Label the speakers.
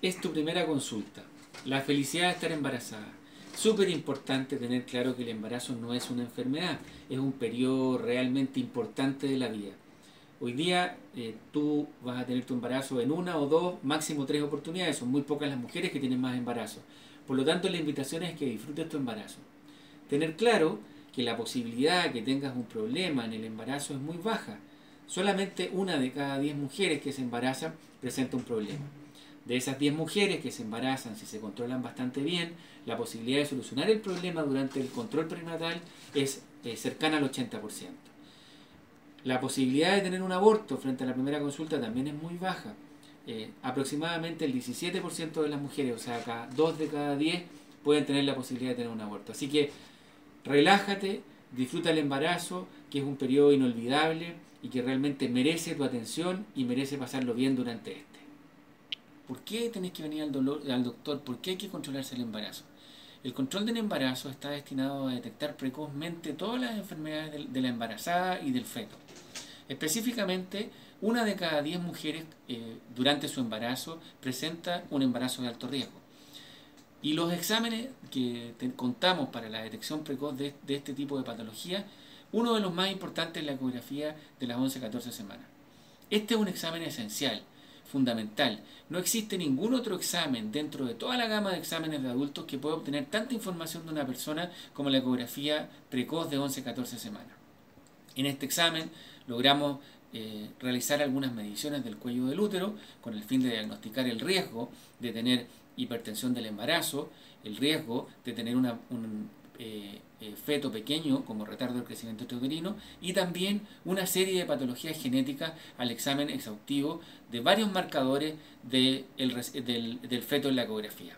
Speaker 1: es tu primera consulta, la felicidad de estar embarazada. Súper importante tener claro que el embarazo no es una enfermedad, es un periodo realmente importante de la vida. Hoy día eh, tú vas a tener tu embarazo en una o dos, máximo tres oportunidades. Son muy pocas las mujeres que tienen más embarazo. Por lo tanto, la invitación es que disfrutes tu embarazo. Tener claro que la posibilidad de que tengas un problema en el embarazo es muy baja. Solamente una de cada diez mujeres que se embarazan presenta un problema. De esas 10 mujeres que se embarazan, si se controlan bastante bien, la posibilidad de solucionar el problema durante el control prenatal es eh, cercana al 80%. La posibilidad de tener un aborto frente a la primera consulta también es muy baja. Eh, aproximadamente el 17% de las mujeres, o sea, cada 2 de cada 10 pueden tener la posibilidad de tener un aborto. Así que relájate, disfruta el embarazo, que es un periodo inolvidable y que realmente merece tu atención y merece pasarlo bien durante este. ¿Por qué tenés que venir al, dolor, al doctor? ¿Por qué hay que controlarse el embarazo? El control del embarazo está destinado a detectar precozmente todas las enfermedades de, la embarazada y del feto. Específicamente, una de cada diez mujeres eh, durante su embarazo presenta un embarazo de alto riesgo. Y los exámenes que contamos para la detección precoz de, de, este tipo de patología, uno de los más importantes es la ecografía de las 11-14 semanas. Este es un examen esencial fundamental. No existe ningún otro examen dentro de toda la gama de exámenes de adultos que pueda obtener tanta información de una persona como la ecografía precoz de 11-14 semanas. En este examen logramos eh, realizar algunas mediciones del cuello del útero con el fin de diagnosticar el riesgo de tener hipertensión del embarazo, el riesgo de tener una, un, eh, eh, feto pequeño como retardo del crecimiento intrauterino y también una serie de patologías genéticas al examen exhaustivo de varios marcadores del, del feto en la ecografía.